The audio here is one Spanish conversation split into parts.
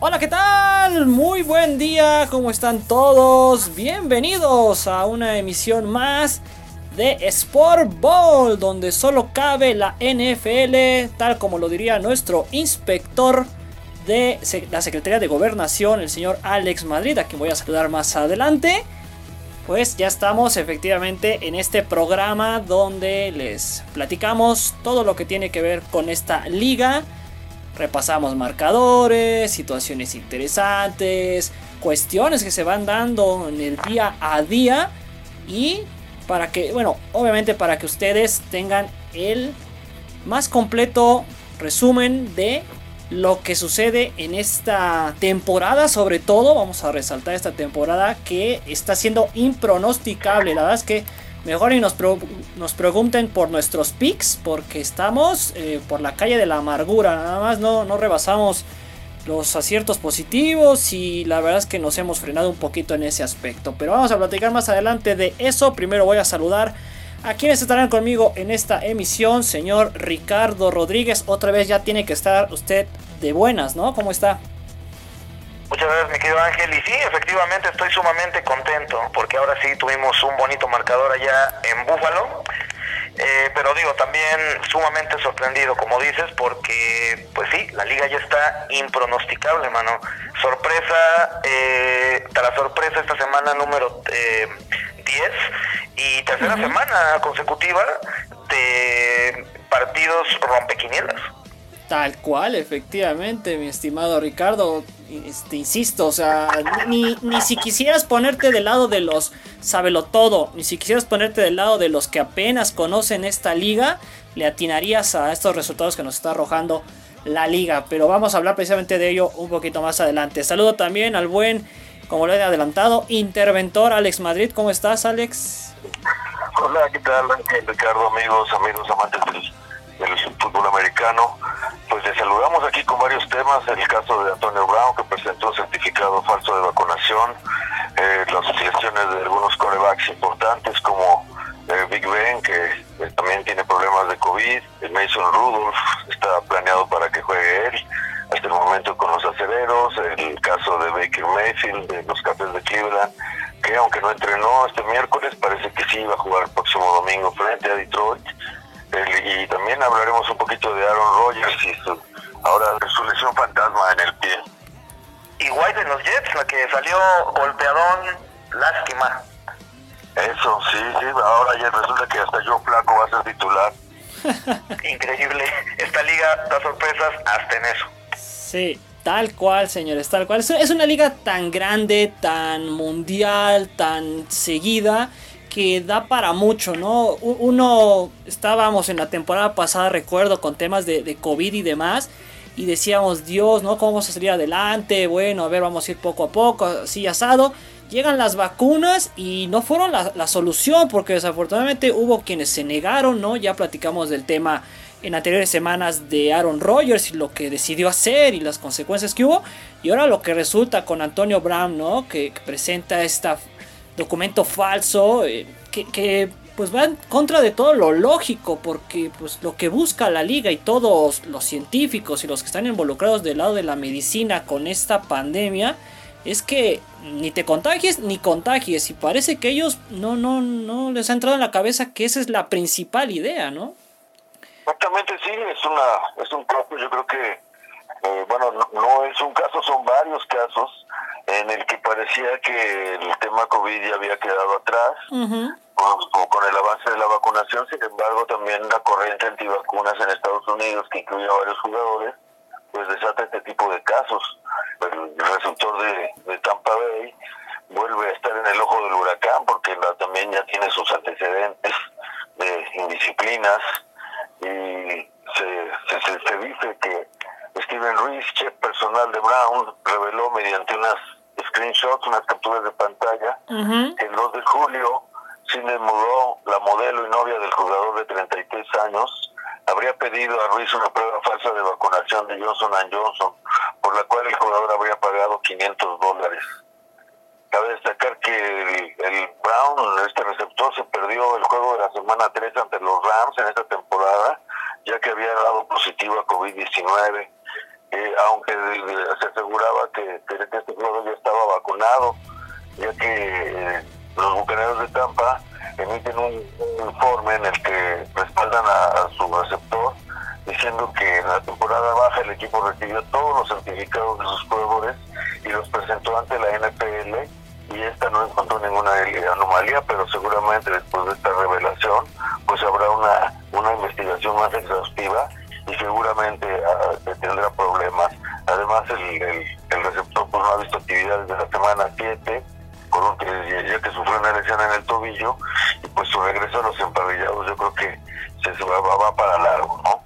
Hola, ¿qué tal? Muy buen día, ¿cómo están todos? Bienvenidos a una emisión más de Sport Ball, donde solo cabe la NFL, tal como lo diría nuestro inspector de la Secretaría de Gobernación, el señor Alex Madrid, a quien voy a saludar más adelante. Pues ya estamos efectivamente en este programa donde les platicamos todo lo que tiene que ver con esta liga Repasamos marcadores, situaciones interesantes, cuestiones que se van dando en el día a día y para que, bueno, obviamente para que ustedes tengan el más completo resumen de lo que sucede en esta temporada, sobre todo, vamos a resaltar esta temporada que está siendo impronosticable. La verdad es que Mejor y nos, nos pregunten por nuestros picks, porque estamos eh, por la calle de la amargura. Nada más no, no rebasamos los aciertos positivos y la verdad es que nos hemos frenado un poquito en ese aspecto. Pero vamos a platicar más adelante de eso. Primero voy a saludar a quienes estarán conmigo en esta emisión. Señor Ricardo Rodríguez, otra vez ya tiene que estar usted de buenas, ¿no? ¿Cómo está? Muchas gracias, mi querido Ángel. Y sí, efectivamente estoy sumamente contento porque ahora sí tuvimos un bonito marcador allá en Búfalo. Eh, pero digo, también sumamente sorprendido, como dices, porque, pues sí, la liga ya está impronosticable, hermano. Sorpresa, eh, tras sorpresa esta semana número eh, 10 y tercera semana consecutiva de partidos rompequinielas. Tal cual, efectivamente, mi estimado Ricardo. Este, insisto, o sea, ni, ni si quisieras ponerte del lado de los sábelo todo, ni si quisieras ponerte del lado de los que apenas conocen esta liga, le atinarías a estos resultados que nos está arrojando la liga. Pero vamos a hablar precisamente de ello un poquito más adelante. Saludo también al buen, como lo he adelantado, interventor Alex Madrid. ¿Cómo estás, Alex? Hola, ¿qué tal, Ricardo, amigos, amigos amantes fútbol americano? Pues le saludamos aquí con varios temas, el caso de Antonio Brown que presentó certificado falso de vacunación, eh, las lesiones de algunos corebacks importantes como eh, Big Ben que eh, también tiene problemas de COVID, Mason Rudolph está planeado para que juegue él, hasta el momento con los aceleros, el caso de Baker Mayfield de los Cafés de Cleveland, que aunque no entrenó este miércoles, parece que sí va a jugar el próximo domingo frente a Detroit y también hablaremos un poquito de Aaron Rodgers y su, ahora su lesión fantasma en el pie. Y White en los Jets, la que salió golpeadón, lástima. Eso, sí, sí, ahora ya resulta que hasta yo Flaco va a ser titular. Increíble, esta liga da sorpresas hasta en eso. Sí, tal cual, señores, tal cual. Es una liga tan grande, tan mundial, tan seguida que da para mucho, ¿no? Uno, estábamos en la temporada pasada, recuerdo, con temas de, COVID y demás, y decíamos, Dios, ¿no? ¿Cómo vamos a salir adelante? Bueno, a ver, vamos a ir poco a poco, así asado. Llegan las vacunas y no fueron la, solución, porque desafortunadamente hubo quienes se negaron, ¿no? Ya platicamos del tema en anteriores semanas de Aaron Rodgers y lo que decidió hacer y las consecuencias que hubo. Y ahora lo que resulta con Antonio Brown, ¿no? Que presenta esta documento falso eh, que, pues va en contra de todo lo lógico porque pues lo que busca la liga y todos los científicos y los que están involucrados del lado de la medicina con esta pandemia es que ni te contagies ni contagies y parece que ellos no no no les ha entrado en la cabeza que esa es la principal idea, ¿no? Exactamente, sí, es una es un caso, yo creo que eh, bueno, no es un caso, son varios casos en el que parecía que el tema COVID ya había quedado atrás, con, el avance de la vacunación, sin embargo también la corriente antivacunas en Estados Unidos, que incluye a varios jugadores, pues desata este tipo de casos. El receptor de, de Tampa Bay vuelve a estar en el ojo del huracán porque también ya tiene sus antecedentes de indisciplinas y se, se, se dice que Steven Ruiz, chef personal de Brown, reveló mediante unas screenshots, unas capturas de pantalla, que el 2 de julio Cine Mudó, la modelo y novia del jugador de 33 años, habría pedido a Ruiz una prueba falsa de vacunación de Johnson Johnson, por la cual el jugador habría pagado 500 dólares. Cabe destacar que el, Brown, este receptor, se perdió el juego de la semana 3 ante los Rams en esta temporada, ya que había dado positivo a COVID-19 eh, aunque se aseguraba que, este jugador ya estaba vacunado, ya que eh, los bucaneros de Tampa emiten un, informe en el que respaldan a, su receptor diciendo que en la temporada baja el equipo recibió todos los certificados de sus jugadores y los presentó ante la NPL y esta no encontró ninguna anomalía, pero seguramente después de esta revelación pues habrá una, una investigación más exhaustiva y seguramente ah, tendrá problemas. Además el, el, receptor pues no ha visto actividad desde la semana 7 ya que sufrió una lesión en el tobillo y pues su regreso a los emparrillados yo creo que se va, va para largo, ¿no?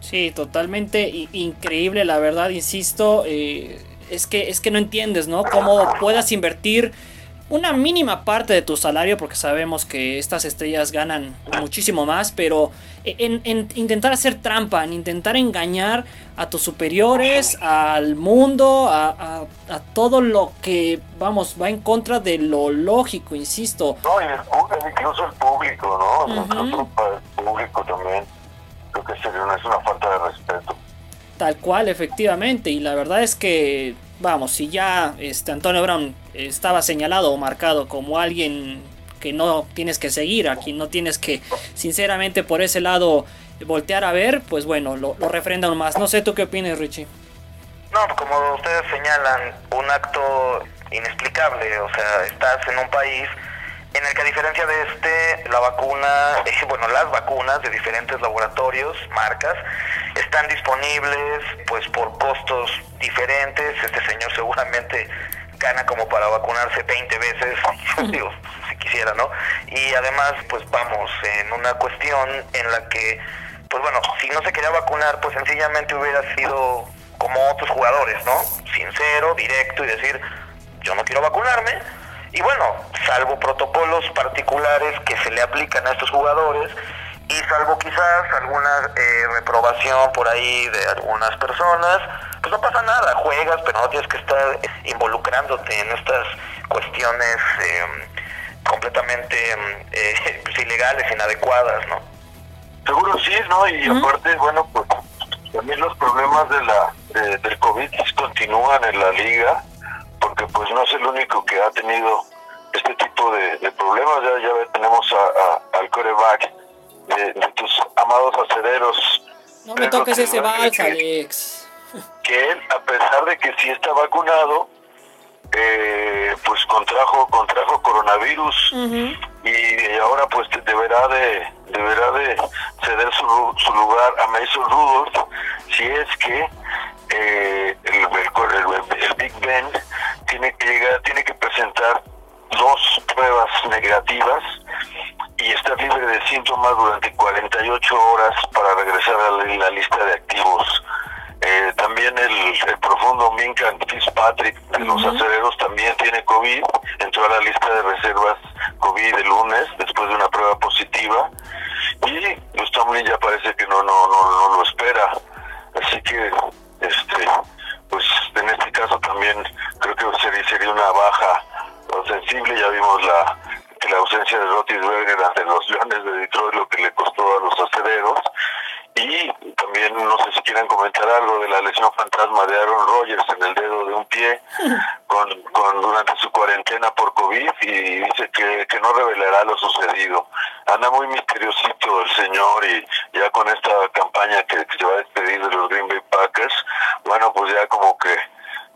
Sí, totalmente increíble, la verdad, insisto, eh, es que es que no entiendes, ¿no? Cómo puedas invertir una mínima parte de tu salario, porque sabemos que estas estrellas ganan muchísimo más, pero en, intentar hacer trampa, en intentar engañar a tus superiores, al mundo, a, todo lo que, vamos, va en contra de lo lógico, insisto. No, y incluso el público, ¿no? Incluso para el público también. Creo que sería una, es una falta de respeto. Tal cual, efectivamente, y la verdad es que vamos, si ya este Antonio Brown estaba señalado o marcado como alguien que no tienes que seguir, a quien no tienes que, sinceramente, por ese lado voltear a ver, pues bueno, lo, lo refrenda aún más. No sé tú qué opinas, Richie. No, como ustedes señalan, un acto inexplicable, o sea, estás en un país en el que a diferencia de este, la vacuna, bueno, las vacunas de diferentes laboratorios, marcas, están disponibles pues por costos diferentes. Este señor seguramente gana como para vacunarse 20 veces, digo, si quisiera, ¿no? Y además, pues vamos en una cuestión en la que, pues bueno, si no se quería vacunar, pues sencillamente hubiera sido como otros jugadores, ¿no? Sincero, directo y decir, yo no quiero vacunarme y bueno, salvo protocolos particulares que se le aplican a estos jugadores y salvo quizás alguna eh, reprobación por ahí de algunas personas, pues no pasa nada, juegas, pero no tienes que estar involucrándote en estas cuestiones em, completamente em, eh, pues, ilegales, inadecuadas, ¿no? Seguro sí, ¿no? Y aparte, bueno, pues también los problemas de la del COVID continúan en la liga porque pues no es el único que ha tenido este tipo de, problemas. Ya, ya tenemos a, al coreback de, tus amados acederos. No me toques ese vals, Alex. Que él, a pesar de que sí está vacunado, eh, pues contrajo contrajo coronavirus y ahora pues deberá de deberá de ceder su, su lugar a Mason Rudolph si es que eh, el, el, el, Big Ben tiene que llegar, tiene que presentar dos pruebas negativas y estar libre de síntomas durante 48 horas para regresar a la, lista de activos. Eh, también el, profundo Minka Fitzpatrick de los aceleros también tiene COVID, entró a la lista de reservas COVID el lunes después de una prueba positiva y también ya parece que no, no, no, no lo espera. Así que este pues en este caso también creo que sería, sería una baja sensible, ya vimos la que la ausencia de Rotisberger ante los Leones de Detroit lo que le costó a los acederos y también no sé si quieran comentar algo de la lesión fantasma de Aaron Rodgers en el dedo de un pie con, con durante su cuarentena por COVID y dice que, que no revelará lo sucedido. Anda muy misteriosito el señor y ya con esta campaña que, se va a despedir de los Green Bay Packers, como que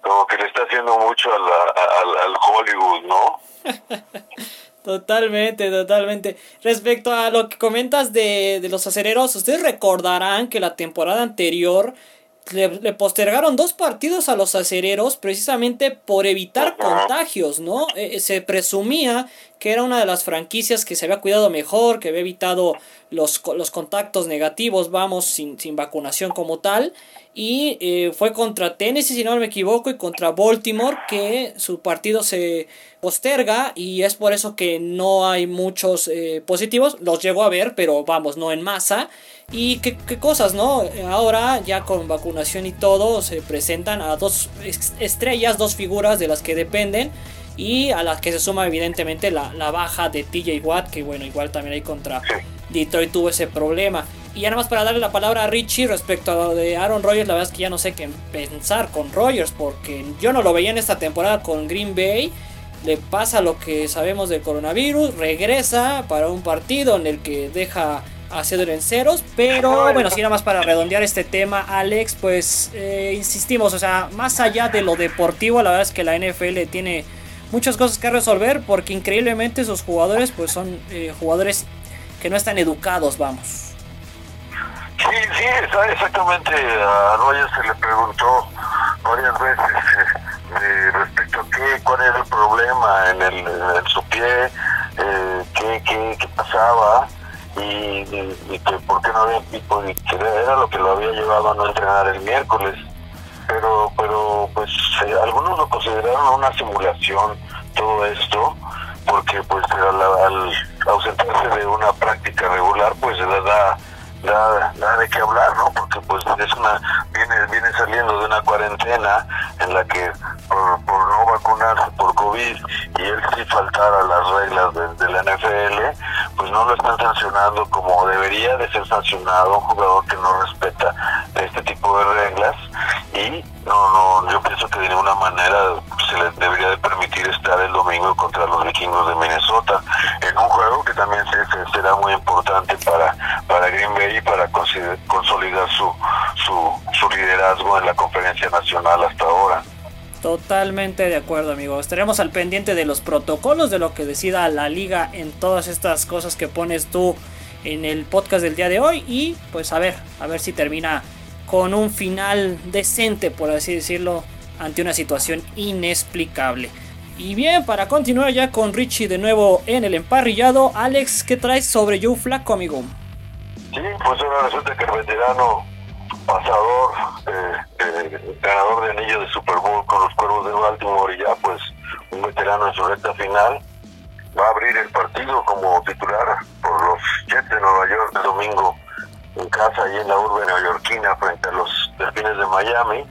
como que le está haciendo mucho al, al Hollywood, ¿no? Totalmente, totalmente. Respecto a lo que comentas de, de los acereros, ustedes recordarán que la temporada anterior le, postergaron dos partidos a los acereros precisamente por evitar contagios, ¿no? Eh, eh, se presumía que era una de las franquicias que se había cuidado mejor, que había evitado los, los contactos negativos, vamos, sin, sin vacunación como tal. Y eh, fue contra Tennessee, si no me equivoco, y contra Baltimore, que su partido se posterga y es por eso que no hay muchos positivos. Los llegó a ver, pero vamos, no en masa. Y qué, cosas, ¿no? Ahora ya con vacunación y todo se presentan a dos estrellas, dos figuras de las que dependen. Y a las que se suma evidentemente la, baja de TJ Watt, que bueno, igual también ahí contra Detroit tuvo ese problema. Y ya nada más para darle la palabra a Richie respecto a lo de Aaron Rodgers, la verdad es que ya no sé qué pensar con Rodgers, porque yo no lo veía en esta temporada con Green Bay. Le pasa lo que sabemos del coronavirus, regresa para un partido en el que deja a Cedro en ceros, pero bueno, si nada más para redondear este tema, Alex, pues eh, insistimos, o sea, más allá de lo deportivo, la verdad es que la NFL tiene muchas cosas que resolver, porque increíblemente sus jugadores, pues son eh, jugadores que no están educados, vamos. Sí, sí, exactamente. A Rogers se le preguntó varias veces eh, respecto a qué, cuál era el problema en, el, en su pie, eh, qué, qué, qué, pasaba y, que por qué no había era lo que lo había llevado a no entrenar el miércoles. Pero, pero pues eh, algunos lo consideraron una simulación todo esto porque pues al, al ausentarse de una práctica regular pues le da nada, nada de qué hablar, ¿no? Porque pues es una viene viene saliendo de una cuarentena en la que por, por no vacunarse por COVID y él sí faltar a las reglas de, de, la NFL, pues no lo están sancionando como debería de ser sancionado un jugador que no respeta este tipo de reglas y no, no, yo pienso que de ninguna manera se le debería de permitir estar el domingo contra los vikingos de Minnesota en un juego que también se, será muy importante para, para Green Bay y para consolidar su, su, su liderazgo en la conferencia nacional hasta ahora. Totalmente de acuerdo, amigo. Estaremos al pendiente de los protocolos, de lo que decida la liga en todas estas cosas que pones tú en el podcast del día de hoy. Y pues a ver, a ver si termina con un final decente, por así decirlo, ante una situación inexplicable. Y bien, para continuar ya con Richie de nuevo en el emparrillado, Alex, ¿qué traes sobre Joe Flaco, amigo? Sí, pues ahora resulta que el veterano pasador, eh, eh, ganador de anillo de Super Bowl con los Cuervos de Baltimore y ya pues un veterano en su recta final, va a abrir el partido como titular por los Jets de Nueva York el domingo en casa y en la urbe neoyorquina frente a los Delfines de Miami,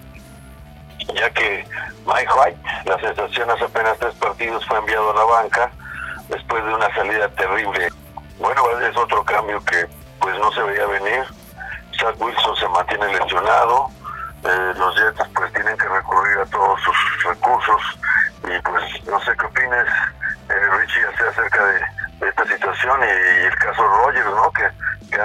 ya que Mike White, la sensación hace apenas tres partidos, fue enviado a la banca después de una salida terrible. Bueno, es otro cambio que pues no se veía venir. Zach Wilson se mantiene lesionado, eh, los Jets pues tienen que recurrir a todos sus recursos y pues no sé qué opines eh, Richie acerca de, de esta situación y, y, el caso Rogers, ¿no? Que,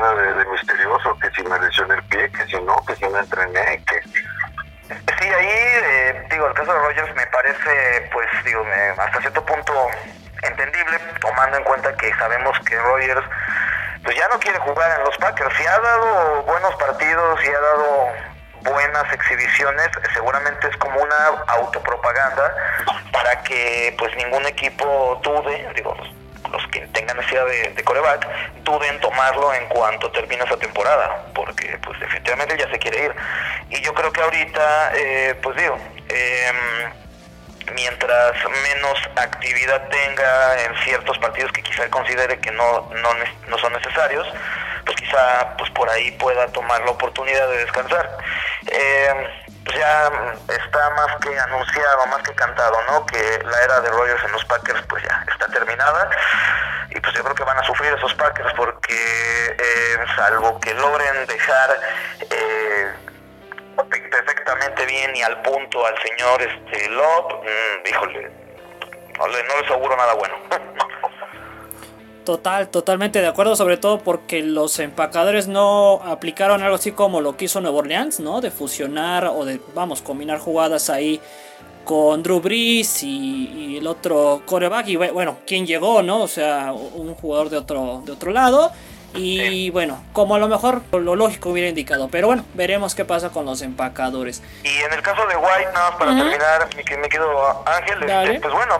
de, misterioso, que si me lesioné el pie, que si no, que si me entrené, que... Sí, ahí, eh, digo, el caso de Rogers me parece, pues, digo, hasta cierto punto entendible, tomando en cuenta que sabemos que Rogers pues ya no quiere jugar en los Packers. Si ha dado buenos partidos y ha dado buenas exhibiciones, seguramente es como una autopropaganda para que pues ningún equipo dude, digo, los que tengan necesidad de, de coreback, duden tomarlo en cuanto termine esa temporada, porque pues definitivamente ya se quiere ir. Y yo creo que ahorita, eh, pues digo, eh, mientras menos actividad tenga en ciertos partidos que quizá considere que no, no, no son necesarios, pues quizá pues por ahí pueda tomar la oportunidad de descansar. Eh, pues ya está más que anunciado, más que cantado, ¿no? Que la era de Rogers en los Packers pues ya está terminada y pues yo creo que van a sufrir esos Packers porque eh, salvo que logren dejar eh, perfectamente bien y al punto al señor este Love, mmm, híjole, no no le aseguro nada bueno. Total, totalmente de acuerdo, sobre todo porque los empacadores no aplicaron algo así como lo que hizo Nueva Orleans, ¿no? De fusionar o de, vamos, combinar jugadas ahí con Drew Brees y, y el otro coreback y bueno, ¿quién llegó, no? O sea, un jugador de otro, de otro lado. Y bueno, como a lo mejor lo lógico hubiera indicado. Pero bueno, veremos qué pasa con los empacadores. Y en el caso de White, nada más para uh -huh. terminar, mi, mi querido Ángel, este, pues bueno,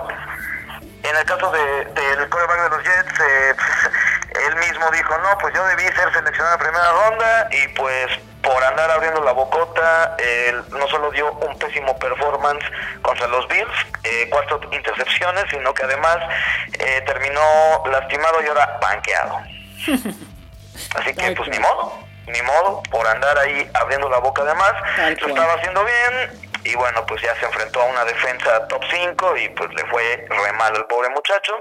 en el caso de, del quarterback de los Jets, eh, él mismo dijo, no, pues yo debí ser seleccionado en primera ronda y pues por andar abriendo la bocota, él no solo dio un pésimo performance contra los Bills, eh, cuatro intercepciones, sino que además eh, terminó lastimado y ahora banqueado. Así que pues ni modo, ni modo, por andar ahí abriendo la boca además, lo estaba haciendo bien y bueno, pues ya se enfrentó a una defensa top 5 y pues le fue re mal al pobre muchacho.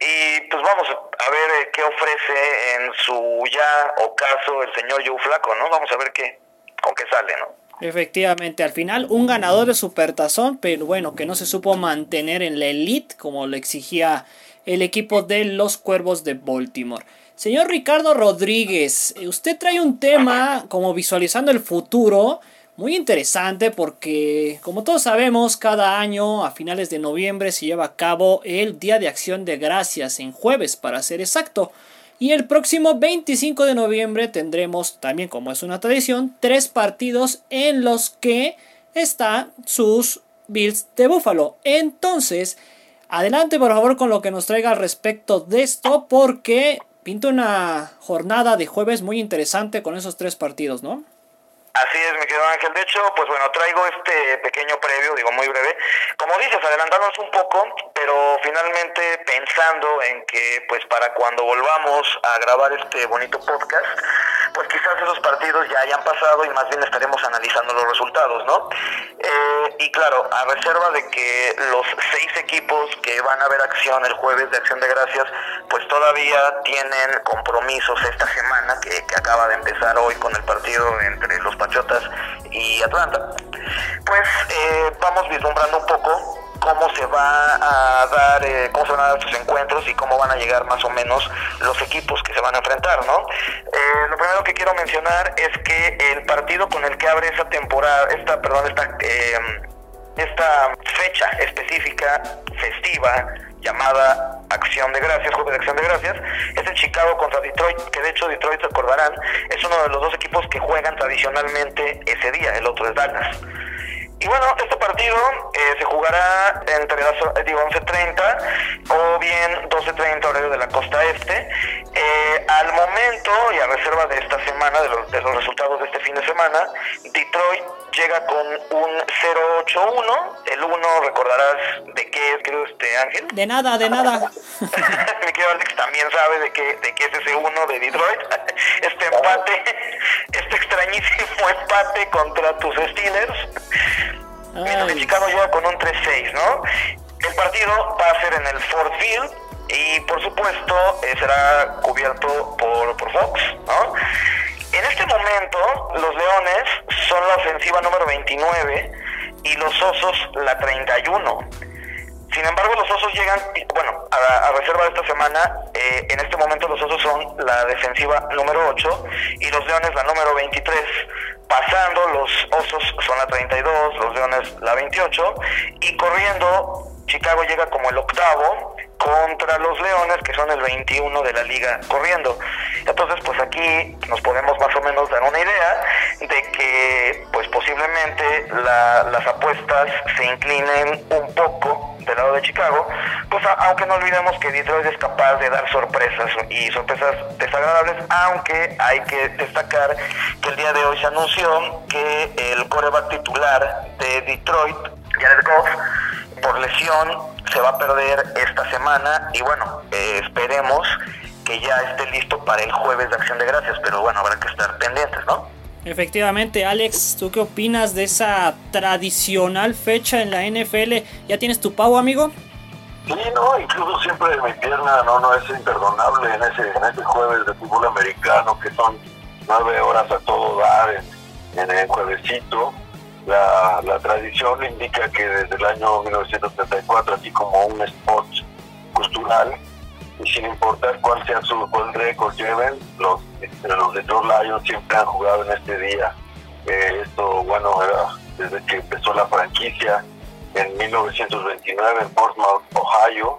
Y pues vamos a ver eh, qué ofrece en su ya o caso el señor Joe Flaco, ¿no? Vamos a ver qué, con qué sale, ¿no? Efectivamente, al final un ganador de Supertazón, pero bueno, que no se supo mantener en la elite como lo exigía el equipo de los Cuervos de Baltimore. Señor Ricardo Rodríguez, usted trae un tema como visualizando el futuro muy interesante porque, como todos sabemos, cada año a finales de noviembre se lleva a cabo el Día de Acción de Gracias en jueves, para ser exacto. Y el próximo 25 de noviembre tendremos, también como es una tradición, tres partidos en los que están sus Bills de Buffalo. Entonces, adelante por favor con lo que nos traiga al respecto de esto, porque pinta una jornada de jueves muy interesante con esos tres partidos, ¿no? Así es, mi querido Ángel. De hecho, pues bueno, traigo este pequeño previo, digo muy breve. Como dices, adelantándonos un poco, pero finalmente pensando en que, pues para cuando volvamos a grabar este bonito podcast, pues quizás esos partidos ya hayan pasado y más bien estaremos analizando los resultados, ¿no? Eh, y claro, a reserva de que los seis equipos que van a ver acción el jueves de Acción de Gracias, pues todavía tienen compromisos esta semana que, que acaba de empezar hoy con el partido entre los Patriotas y Atlanta, pues eh, vamos vislumbrando un poco cómo se va a dar, eh, cómo se van a dar estos encuentros y cómo van a llegar más o menos los equipos que se van a enfrentar, ¿no? Eh, lo primero que quiero mencionar es que el partido con el que abre esa temporada, esta, perdón, esta, esta fecha específica festiva llamada Acción de Gracias, Jueves de Acción de Gracias, es el Chicago contra Detroit, que de hecho Detroit, recordarán, es uno de los dos equipos que juegan tradicionalmente ese día, el otro es Dallas. Y bueno, este partido eh, se jugará entre las eh, digo, 11.30 o bien 12.30 horario de la costa este. Eh, al momento y a reserva de esta semana, de los, de los resultados de este fin de semana, Detroit llega con un 081. El 1 recordarás de qué es, creo, este Ángel. De nada, de nada. Mi querido Alex también sabe de qué, de qué es ese 1 de Detroit. Este empate, este extrañísimo empate contra tus Steelers. Mientras Chicago llega con un 3-6, ¿no? El partido va a ser en el Ford Field y por supuesto eh, será cubierto por, por Fox, ¿no? En este momento, los Leones son la ofensiva número 29 y los Osos la 31. Sin embargo, los Osos llegan, bueno, a, reserva de esta semana, eh, en este momento los Osos son la defensiva número 8 y los Leones la número 23. Pasando, los Osos son la 32, los Leones la 28 y corriendo, Chicago llega como el octavo contra los Leones, que son el 21 de la liga corriendo. Entonces, pues aquí nos podemos más o menos dar una idea de que, pues posiblemente las apuestas se inclinen un poco del lado de Chicago, pues aunque no olvidemos que Detroit es capaz de dar sorpresas y sorpresas desagradables, aunque hay que destacar que el día de hoy se anunció que el coreback titular de Detroit, Jared Goff, por lesión se va a perder esta semana y bueno, eh, esperemos que ya esté listo para el jueves de Acción de Gracias, pero bueno, habrá que estar pendientes, ¿no? Efectivamente, Alex, ¿tú qué opinas de esa tradicional fecha en la NFL? ¿Ya tienes tu pavo, amigo? Sí, no, incluso siempre mi pierna no, no es imperdonable en ese, en ese jueves de fútbol americano que son nueve horas a todo dar en, en el juevesito la, la tradición indica que desde el año 1934, así como un spot cultural, y sin importar cuál sea su cuál récord lleven, los, los Detroit Lions siempre han jugado en este día. Eh, esto, bueno, era desde que empezó la franquicia en 1929 en Portsmouth, Ohio,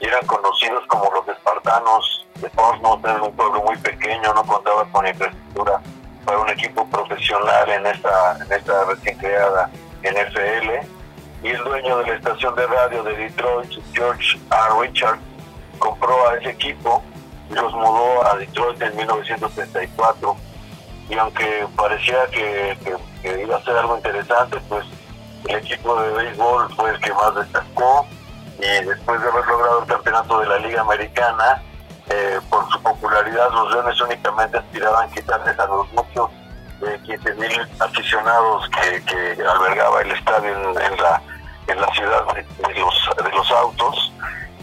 y eran conocidos como los espartanos de Portsmouth, era un pueblo muy pequeño, no contaba con infraestructura para un equipo profesional en esta, en esta recién creada NFL. Y el dueño de la estación de radio de Detroit, George R. Richard, compró a ese equipo y los mudó a Detroit en 1934. Y aunque parecía que, iba a ser algo interesante, pues el equipo de béisbol fue el que más destacó. Y después de haber logrado el campeonato de la Liga Americana, eh, por su popularidad, los Leones únicamente aspiraban quitarles a los muchos de 15 mil aficionados que, albergaba el estadio en, la, en la ciudad de, los, de los autos,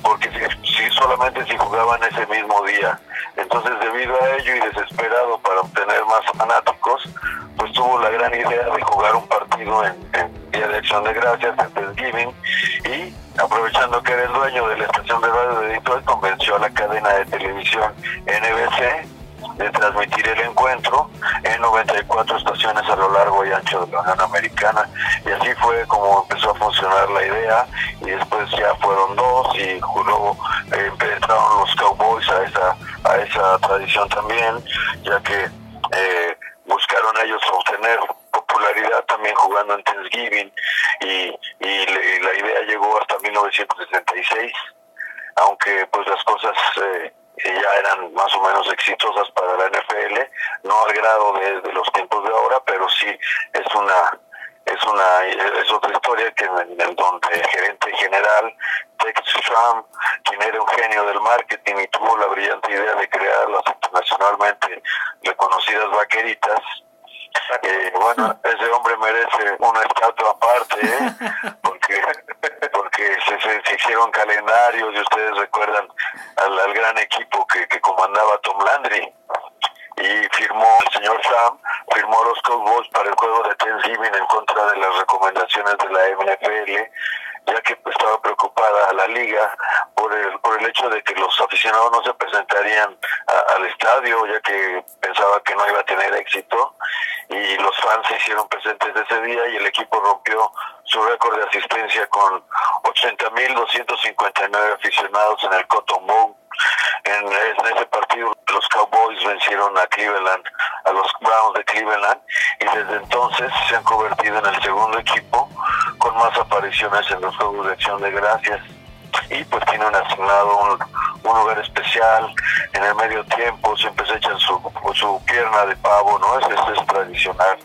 porque si solamente si jugaban ese mismo día. Entonces, debido a ello y desesperado para obtener más fanáticos, pues tuvo la gran idea de jugar un partido en, Día de Acción de Gracias, en Thanksgiving, y aprovechando que era el dueño de la estación de radio de Detroit, convenció a la cadena de televisión NBC de transmitir el encuentro en 94 estaciones a lo largo y ancho de la Unión Americana. Y así fue como empezó a funcionar la idea y después ya fueron dos y luego eh, entraron los Cowboys a esa, a esa tradición también, ya que eh, buscaron ellos obtener popularidad también jugando en Thanksgiving y, y, la idea llegó hasta 1966 aunque pues las cosas eh, ya eran más o menos exitosas para la NFL, no al grado de, los tiempos de ahora, pero sí es una es una es otra historia que en, donde el gerente general Tex Schramm, quien era un genio del marketing y tuvo la brillante idea de crear las internacionalmente reconocidas vaqueritas, eh, bueno, ese hombre merece una estatua aparte, ¿eh? porque porque se, se, hicieron calendarios y ustedes recuerdan al, gran equipo que, que comandaba Tom Landry y firmó el señor Sam, firmó los Cowboys para el juego de Thanksgiving en contra de las recomendaciones de la NFL ya que estaba preocupada la liga por el, por el hecho de que los aficionados no se presentarían al estadio, ya que pensaba que no iba a tener éxito, y los fans se hicieron presentes ese día y el equipo rompió su récord de asistencia con 80.259 aficionados en el Cotton Bowl. En, ese partido los Cowboys vencieron a Cleveland, a los Browns de Cleveland, y desde entonces se han convertido en el segundo equipo con más apariciones en los Juegos de Acción de Gracias y pues tienen asignado un, lugar especial en el medio tiempo, siempre se echan su, su pierna de pavo, ¿no? Eso es tradicional.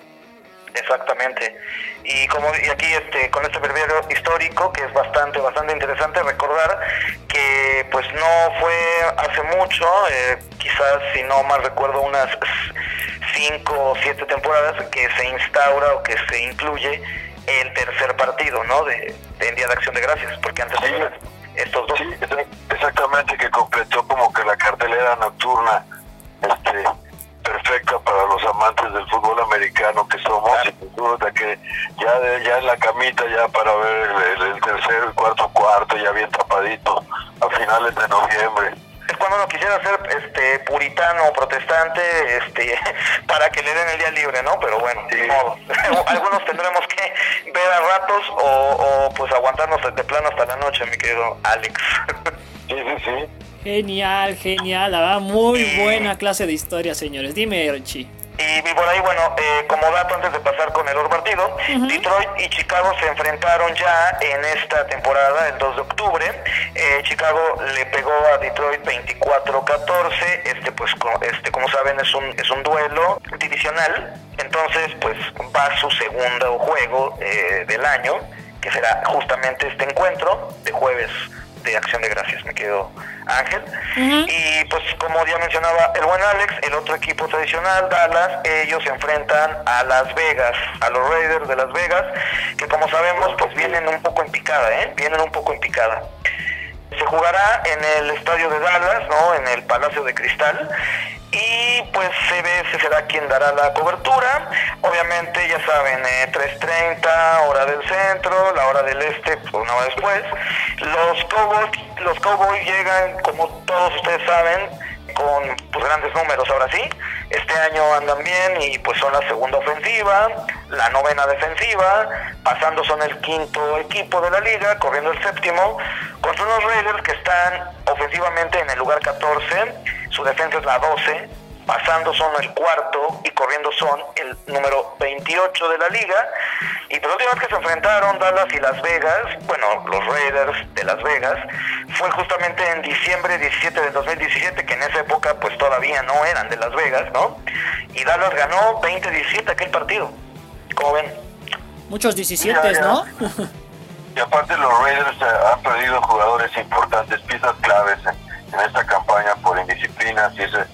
Exactamente. Y como y aquí este con este periodo histórico que es bastante bastante interesante recordar que pues no fue hace mucho, eh, quizás si no mal recuerdo unas cinco o siete temporadas que se instaura o que se incluye el tercer partido, ¿no? De, de Día de Acción de Gracias, porque antes sí, estos dos. Sí, exactamente, que completó como que la cartelera nocturna este, perfecta para los amantes del fútbol americano que somos y de que ya, ya en la camita ya para ver el, el tercero y cuarto cuarto ya bien tapadito a finales de noviembre es cuando uno quisiera ser este puritano o protestante este para que le den el día libre no pero bueno modo. algunos tendremos que ver a ratos o, pues aguantarnos de plano hasta la noche mi querido Alex. Sí sí sí. Genial genial. La verdad muy buena clase de historia señores. Dime Richie y, por ahí, bueno, eh, como dato antes de pasar con el otro partido, Detroit y Chicago se enfrentaron ya en esta temporada, el 2 de octubre. Eh, Chicago le pegó a Detroit 24-14. Este, pues, este, como saben, es un, es un duelo divisional. Entonces, pues va su segundo juego eh, del año, que será justamente este encuentro de jueves de Acción de Gracias, me quedo Ángel. Y pues como ya mencionaba el buen Alex, el otro equipo tradicional, Dallas, ellos se enfrentan a Las Vegas, a los Raiders de Las Vegas, que como sabemos pues vienen un poco en picada, ¿eh? Vienen un poco en picada. Se jugará en el estadio de Dallas, ¿no? En el Palacio de Cristal y pues CBS será quien dará la cobertura. Obviamente, ya saben, 3.30, eh, hora del centro, la hora del este, pues, una hora después. Los Cowboys, los Cowboys llegan, como todos ustedes saben, con pues, grandes números ahora sí. Este año andan bien y pues son la segunda ofensiva, la novena defensiva, pasando son el quinto equipo de la liga, corriendo el séptimo, contra unos Raiders que están ofensivamente en el lugar 14, su defensa es la 12, pasando son el cuarto y corriendo son el número 28 de la liga. Y por última vez que se enfrentaron Dallas y Las Vegas, bueno, los Raiders de Las Vegas, fue justamente en diciembre 17 de 2017, que en esa época pues todavía no eran de Las Vegas, ¿no? Y Dallas ganó 20-17 aquel partido. ¿Cómo ven? Muchos 17, ¿no? y aparte los Raiders eh, han perdido jugadores importantes, piezas claves en, esta campaña por indisciplinas y ese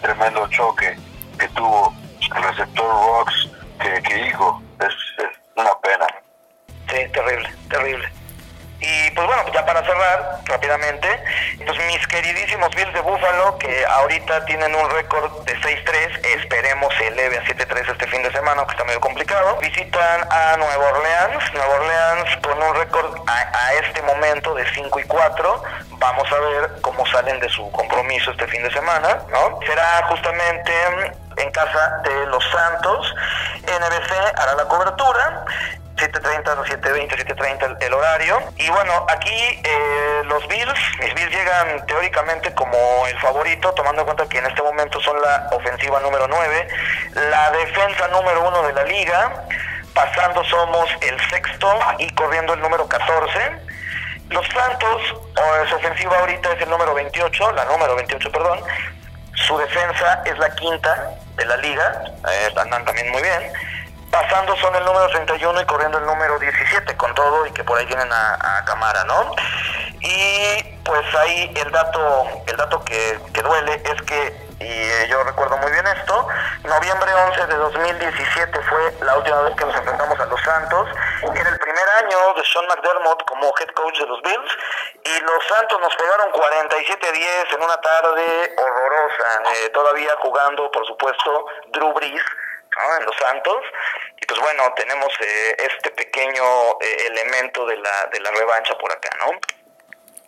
tremendo choque que tuvo el receptor Rocks, que, hijo, es, una pena. Sí, terrible, terrible. Y pues bueno, ya para cerrar rápidamente, pues mis queridísimos Bills de Buffalo, que ahorita tienen un récord de 6-3, esperemos se eleve a 7-3 este fin de semana, que está medio complicado, visitan a Nueva Orleans, Nueva Orleans con un récord a, a este momento de 5 y 4, vamos a ver cómo salen de su compromiso este fin de semana. Será justamente en casa de los Santos, NBC hará la cobertura, 7.30, 7.20, 7.30 el, horario. Y bueno, aquí eh, los Bills, mis Bills llegan teóricamente como el favorito, tomando en cuenta que en este momento son la ofensiva número 9, la defensa número 1 de la liga, pasando somos el sexto y corriendo el número 14. Los Santos, su ofensiva ahorita es el número 28, la número 28, perdón. Su defensa es la quinta de la liga, eh, andan también muy bien pasando son el número 31 y corriendo el número 17 con todo y que por ahí vienen a, a Camara, ¿no? Y pues ahí el dato, el dato que, que duele es que y eh, yo recuerdo muy bien esto, noviembre 11 de 2017 fue la última vez que nos enfrentamos a los Santos, era el primer año de Sean McDermott como head coach de los Bills, y los Santos nos pegaron 47-10 en una tarde horrorosa, eh, todavía jugando, por supuesto, Drew Brees, en los Santos. Y pues bueno, tenemos eh, este pequeño elemento de la, de la revancha por acá, ¿no?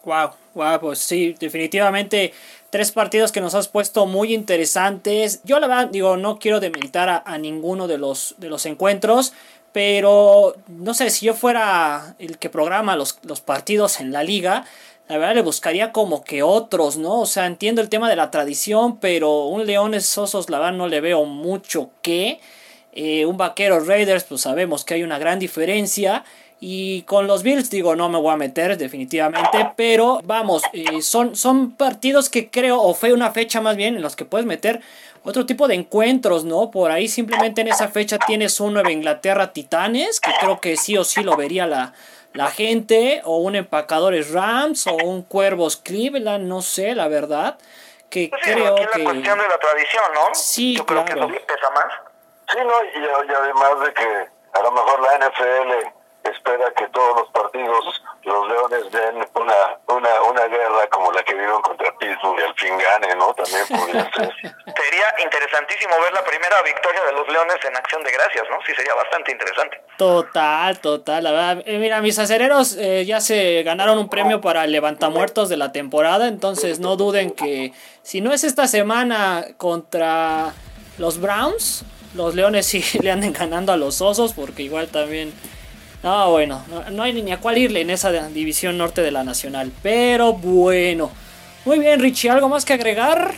Wow, wow, pues sí, definitivamente tres partidos que nos has puesto muy interesantes. Yo la verdad digo, no quiero demeritar a, ninguno de los, de los encuentros, pero no sé, si yo fuera el que programa los, los partidos en la liga, la verdad le buscaría como que otros, ¿no? O sea, entiendo el tema de la tradición, pero un Leones Osos, la verdad, no le veo mucho que. Eh, un Vaquero Raiders, pues sabemos que hay una gran diferencia. Y con los Bills, digo, no me voy a meter definitivamente, pero vamos, eh, son, son partidos que creo, o fue una fecha más bien, en los que puedes meter otro tipo de encuentros, ¿no? Por ahí simplemente en esa fecha tienes un Nueva Inglaterra Titanes, que creo que sí o sí lo vería la, la gente, o un empacadores Rams, o un Cuervos Cleveland, no sé, la verdad. Que pues sí, creo aquí que. la cuestión de la tradición, ¿no? Sí, Yo creo claro. que eso pesa más. Sí, no, y, y además de que a lo mejor la NFL espera que todos los partidos los Leones den una, una, una guerra como la que vieron contra Pittsburgh y al fin gane, ¿no? También podría ser. Sería interesantísimo ver la primera victoria de los Leones en acción de gracias, ¿no? Sí, sería bastante interesante. Total, total, la verdad. Eh, mira, mis acereros eh, ya se ganaron un premio para el levantamuertos de la temporada, entonces no duden que si no es esta semana contra los Browns, los Leones sí le anden ganando a los Osos, porque igual también... No, bueno, no, no hay ni a cuál irle en esa división norte de la Nacional, pero bueno. Muy bien, Richie, ¿algo más que agregar?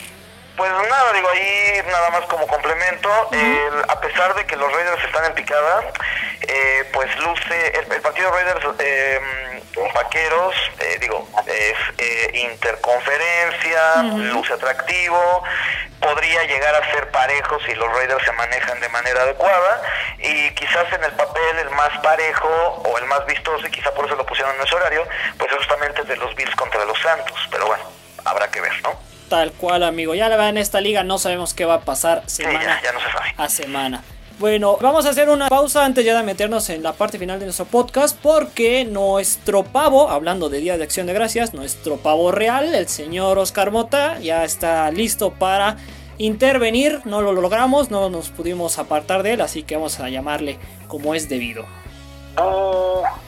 Pues nada, digo ahí nada más como complemento, eh, a pesar de que los Raiders están en picada, eh, pues luce, el, el partido Raiders eh, Vaqueros, eh, digo, es eh, interconferencia, uh -huh. luce atractivo, podría llegar a ser parejo si los Raiders se manejan de manera adecuada y quizás en el papel el más parejo o el más vistoso y quizá por eso lo pusieron en ese horario, pues es justamente de los Bills contra los Santos, pero bueno, habrá que ver, ¿no? Tal cual, amigo. Ya la verdad en esta liga no sabemos qué va a pasar semana sí, ya, ya no se sabe. a semana. Bueno, vamos a hacer una pausa antes ya de meternos en la parte final de nuestro podcast porque nuestro pavo, hablando de Día de Acción de Gracias, nuestro pavo real, el señor Oscar Mota, ya está listo para intervenir. No lo logramos, no nos pudimos apartar de él, así que vamos a llamarle como es debido. Uh.